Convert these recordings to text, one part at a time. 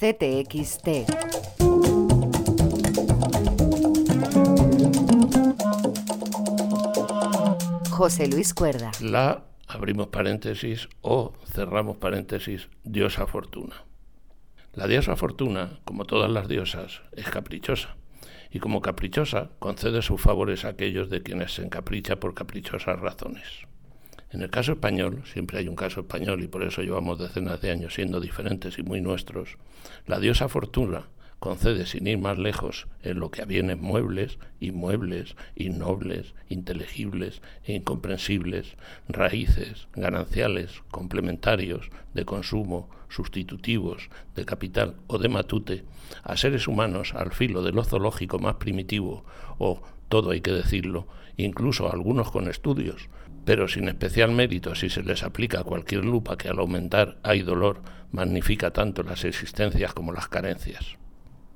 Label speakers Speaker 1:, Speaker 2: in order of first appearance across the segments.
Speaker 1: CTXT. José Luis Cuerda.
Speaker 2: La, abrimos paréntesis, o cerramos paréntesis, diosa fortuna. La diosa fortuna, como todas las diosas, es caprichosa. Y como caprichosa, concede sus favores a aquellos de quienes se encapricha por caprichosas razones. En el caso español, siempre hay un caso español y por eso llevamos decenas de años siendo diferentes y muy nuestros, la diosa Fortuna concede sin ir más lejos en lo que a bienes muebles, inmuebles, innobles, inteligibles e incomprensibles, raíces, gananciales, complementarios, de consumo, sustitutivos, de capital o de matute, a seres humanos al filo de lo zoológico más primitivo, o, todo hay que decirlo, incluso algunos con estudios, pero sin especial mérito si se les aplica cualquier lupa que al aumentar hay dolor, magnifica tanto las existencias como las carencias.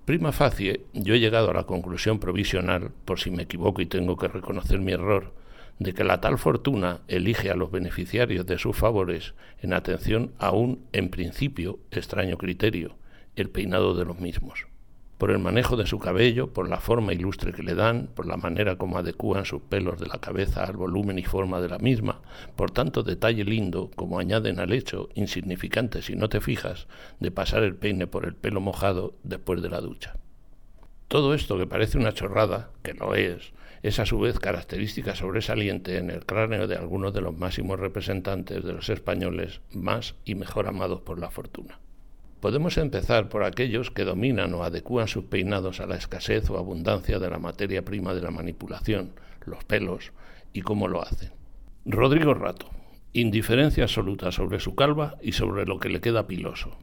Speaker 2: Prima facie, yo he llegado a la conclusión provisional, por si me equivoco y tengo que reconocer mi error, de que la tal fortuna elige a los beneficiarios de sus favores en atención a un, en principio, extraño criterio, el peinado de los mismos por el manejo de su cabello, por la forma ilustre que le dan, por la manera como adecúan sus pelos de la cabeza al volumen y forma de la misma, por tanto detalle lindo como añaden al hecho, insignificante si no te fijas, de pasar el peine por el pelo mojado después de la ducha. Todo esto que parece una chorrada, que lo es, es a su vez característica sobresaliente en el cráneo de algunos de los máximos representantes de los españoles más y mejor amados por la fortuna. Podemos empezar por aquellos que dominan o adecúan sus peinados a la escasez o abundancia de la materia prima de la manipulación, los pelos, y cómo lo hacen. Rodrigo Rato. Indiferencia absoluta sobre su calva y sobre lo que le queda piloso.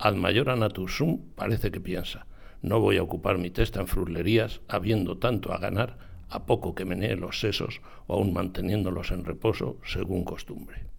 Speaker 2: Al mayor anatusum parece que piensa, no voy a ocupar mi testa en fruslerías, habiendo tanto a ganar, a poco que menee los sesos o aun manteniéndolos en reposo, según costumbre.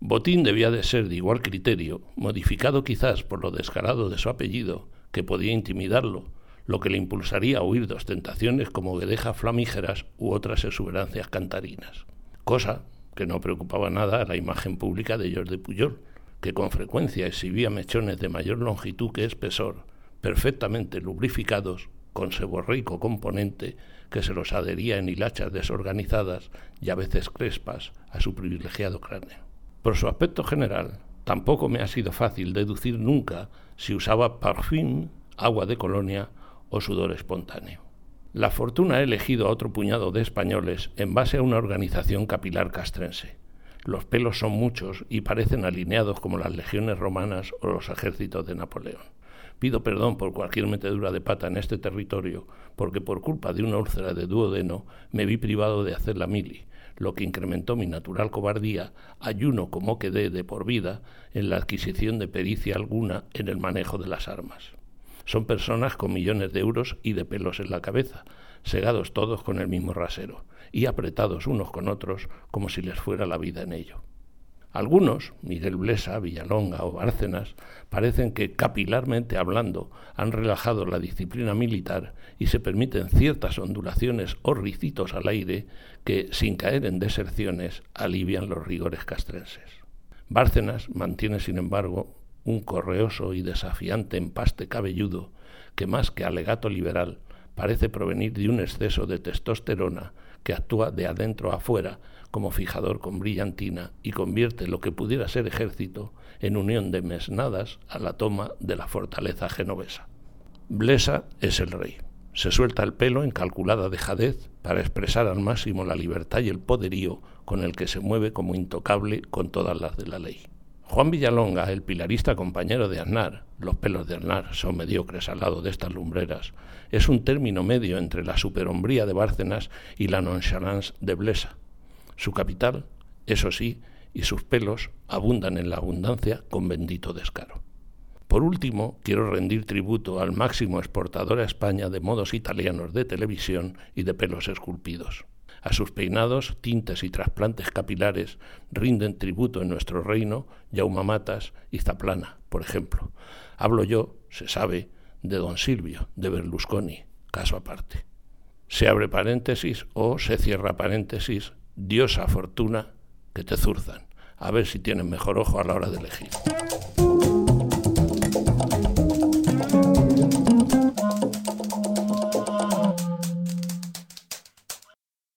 Speaker 2: Botín debía de ser de igual criterio, modificado quizás por lo descarado de su apellido, que podía intimidarlo, lo que le impulsaría a huir de ostentaciones como guedejas flamígeras u otras exuberancias cantarinas. Cosa que no preocupaba nada a la imagen pública de de Puyol, que con frecuencia exhibía mechones de mayor longitud que espesor, perfectamente lubrificados, con seborreico componente que se los adhería en hilachas desorganizadas y a veces crespas a su privilegiado cráneo. Por su aspecto general, tampoco me ha sido fácil deducir nunca si usaba parfum, agua de colonia o sudor espontáneo. La fortuna ha elegido a otro puñado de españoles en base a una organización capilar castrense. Los pelos son muchos y parecen alineados como las legiones romanas o los ejércitos de Napoleón. Pido perdón por cualquier metedura de pata en este territorio, porque por culpa de una úlcera de duodeno me vi privado de hacer la mili, lo que incrementó mi natural cobardía, ayuno como quedé de por vida en la adquisición de pericia alguna en el manejo de las armas. Son personas con millones de euros y de pelos en la cabeza, segados todos con el mismo rasero, y apretados unos con otros como si les fuera la vida en ello. Algunos, Miguel Blesa, Villalonga o Bárcenas, parecen que capilarmente hablando han relajado la disciplina militar y se permiten ciertas ondulaciones o ricitos al aire que, sin caer en deserciones, alivian los rigores castrenses. Bárcenas mantiene, sin embargo, un correoso y desafiante empaste cabelludo que, más que alegato liberal, parece provenir de un exceso de testosterona que actúa de adentro a afuera como fijador con brillantina y convierte lo que pudiera ser ejército en unión de mesnadas a la toma de la fortaleza genovesa. Blesa es el rey. Se suelta el pelo en calculada dejadez para expresar al máximo la libertad y el poderío con el que se mueve como intocable con todas las de la ley. Juan Villalonga, el pilarista compañero de Aznar, los pelos de Aznar son mediocres al lado de estas lumbreras, es un término medio entre la superhombría de Bárcenas y la nonchalance de Blesa. Su capital, eso sí, y sus pelos abundan en la abundancia con bendito descaro. Por último, quiero rendir tributo al máximo exportador a España de modos italianos de televisión y de pelos esculpidos. A sus peinados, tintes y trasplantes capilares rinden tributo en nuestro reino Yaumamatas y Zaplana, por ejemplo. Hablo yo, se sabe, de don Silvio, de Berlusconi, caso aparte. Se abre paréntesis o se cierra paréntesis, diosa fortuna que te zurzan. A ver si tienen mejor ojo a la hora de elegir.